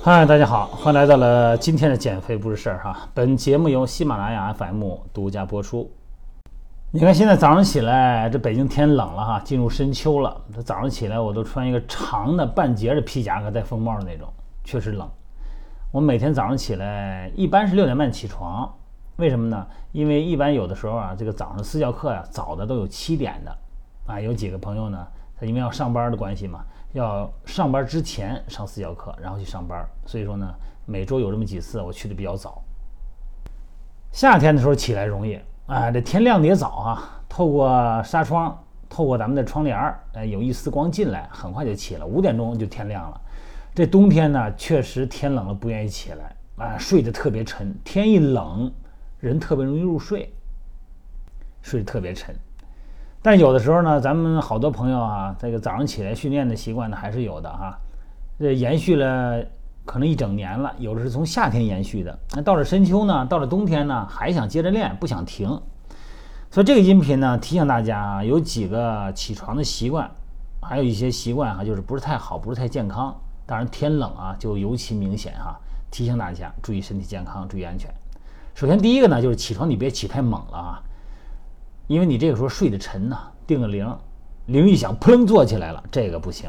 嗨，大家好，欢迎来到了今天的减肥不是事儿哈。本节目由喜马拉雅 FM 独家播出。你看，现在早上起来，这北京天冷了哈，进入深秋了。这早上起来，我都穿一个长的半截的皮夹克，带风帽的那种，确实冷。我每天早上起来，一般是六点半起床，为什么呢？因为一般有的时候啊，这个早上私教课呀，早的都有七点的啊。有几个朋友呢，他因为要上班的关系嘛。要上班之前上私教课，然后去上班，所以说呢，每周有这么几次，我去的比较早。夏天的时候起来容易啊，这天亮的也早啊，透过纱窗，透过咱们的窗帘儿，哎，有一丝光进来，很快就起了，五点钟就天亮了。这冬天呢，确实天冷了不愿意起来啊，睡得特别沉，天一冷，人特别容易入睡，睡得特别沉。但有的时候呢，咱们好多朋友啊，这个早上起来训练的习惯呢还是有的哈。这延续了可能一整年了，有的是从夏天延续的。那到了深秋呢，到了冬天呢，还想接着练，不想停。所以这个音频呢，提醒大家啊，有几个起床的习惯，还有一些习惯哈，就是不是太好，不是太健康。当然天冷啊，就尤其明显哈。提醒大家注意身体健康，注意安全。首先第一个呢，就是起床你别起太猛了啊。因为你这个时候睡得沉呐，定个铃，铃一响，扑棱坐起来了，这个不行。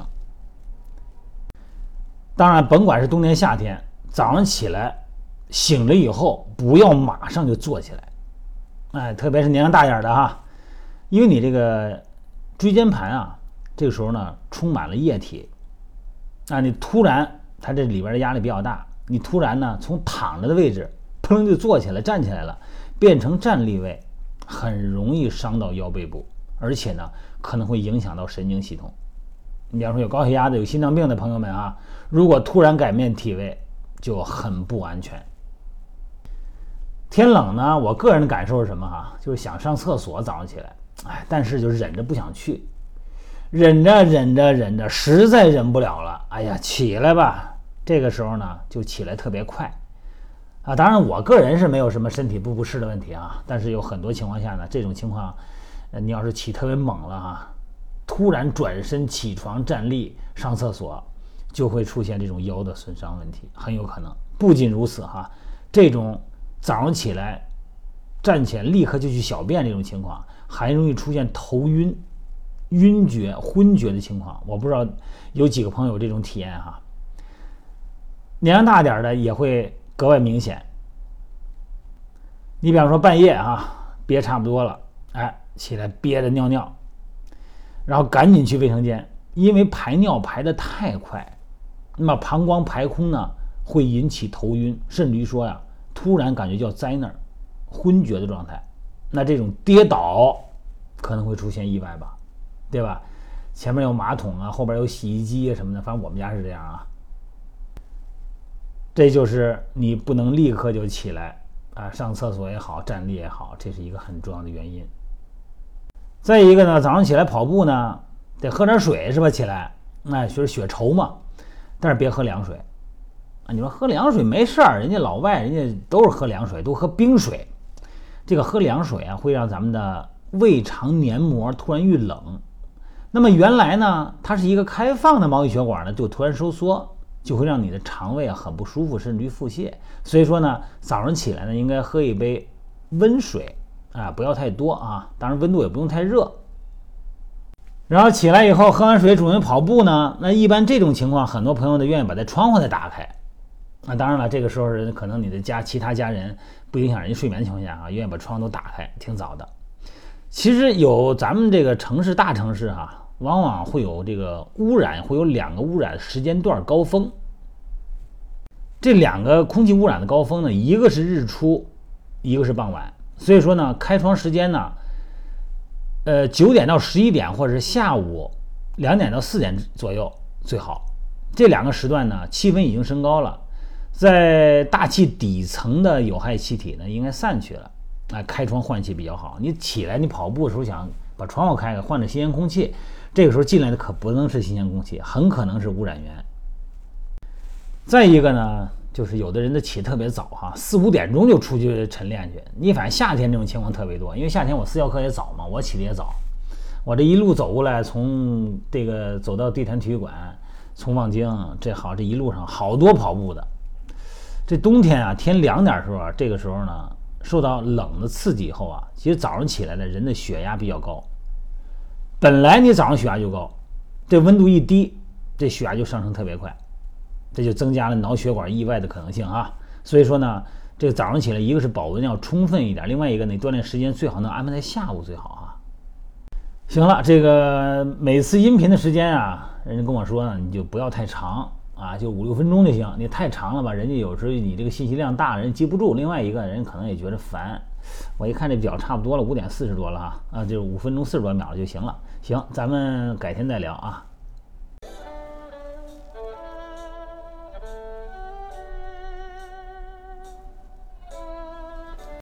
当然，甭管是冬天夏天，早上起来醒了以后，不要马上就坐起来，哎，特别是年龄大点的哈，因为你这个椎间盘啊，这个时候呢充满了液体，啊，你突然它这里边的压力比较大，你突然呢从躺着的位置扑棱就坐起来，站起来了，变成站立位。很容易伤到腰背部，而且呢，可能会影响到神经系统。你比方说有高血压的、有心脏病的朋友们啊，如果突然改变体位，就很不安全。天冷呢，我个人的感受是什么哈？就是想上厕所，早上起来，哎，但是就忍着不想去，忍着忍着忍着，实在忍不了了，哎呀，起来吧。这个时候呢，就起来特别快。啊，当然，我个人是没有什么身体不不适的问题啊，但是有很多情况下呢，这种情况，呃，你要是起特别猛了哈，突然转身起床站立上厕所，就会出现这种腰的损伤问题，很有可能。不仅如此哈，这种早上起来站起来立刻就去小便这种情况，还容易出现头晕、晕厥、昏厥的情况。我不知道有几个朋友这种体验哈，年龄大点的也会。格外明显。你比方说半夜啊，憋差不多了，哎，起来憋着尿尿，然后赶紧去卫生间，因为排尿排的太快，那么膀胱排空呢，会引起头晕，甚至于说呀，突然感觉叫栽那儿，昏厥的状态。那这种跌倒可能会出现意外吧，对吧？前面有马桶啊，后边有洗衣机啊什么的，反正我们家是这样啊。这就是你不能立刻就起来啊，上厕所也好，站立也好，这是一个很重要的原因。再一个呢，早上起来跑步呢，得喝点水是吧？起来，那就是血稠嘛，但是别喝凉水啊。你说喝凉水没事儿，人家老外人家都是喝凉水，都喝冰水。这个喝凉水啊，会让咱们的胃肠黏膜突然遇冷。那么原来呢，它是一个开放的毛细血管呢，就突然收缩。就会让你的肠胃啊很不舒服，甚至于腹泻。所以说呢，早上起来呢，应该喝一杯温水啊，不要太多啊，当然温度也不用太热。然后起来以后喝完水准备跑步呢，那一般这种情况，很多朋友呢愿意把这窗户再打开。那当然了，这个时候人可能你的家其他家人不影响人家睡眠情况下啊，愿意把窗都打开，挺早的。其实有咱们这个城市大城市哈。往往会有这个污染，会有两个污染时间段高峰。这两个空气污染的高峰呢，一个是日出，一个是傍晚。所以说呢，开窗时间呢，呃，九点到十一点，或者是下午两点到四点左右最好。这两个时段呢，气温已经升高了，在大气底层的有害气体呢，应该散去了。哎，开窗换气比较好。你起来，你跑步的时候想把窗户开开，换着新鲜空气。这个时候进来的可不能是新鲜空气，很可能是污染源。再一个呢，就是有的人的起特别早哈，四五点钟就出去晨练去。你反正夏天这种情况特别多，因为夏天我私教课也早嘛，我起的也早。我这一路走过来，从这个走到地坛体育馆，从望京，这好，这一路上好多跑步的。这冬天啊，天凉点的时候啊，这个时候呢，受到冷的刺激以后啊，其实早上起来的人的血压比较高。本来你早上血压就高，这温度一低，这血压就上升特别快，这就增加了脑血管意外的可能性啊。所以说呢，这个早上起来，一个是保温要充分一点，另外一个呢，锻炼时间最好能安排在下午最好啊。行了，这个每次音频的时间啊，人家跟我说呢，你就不要太长啊，就五六分钟就行。你太长了吧，人家有时候你这个信息量大，人记不住。另外一个人可能也觉得烦。我一看这表差不多了，五点四十多了啊，啊，就五分钟四十多秒了就行了。行，咱们改天再聊啊。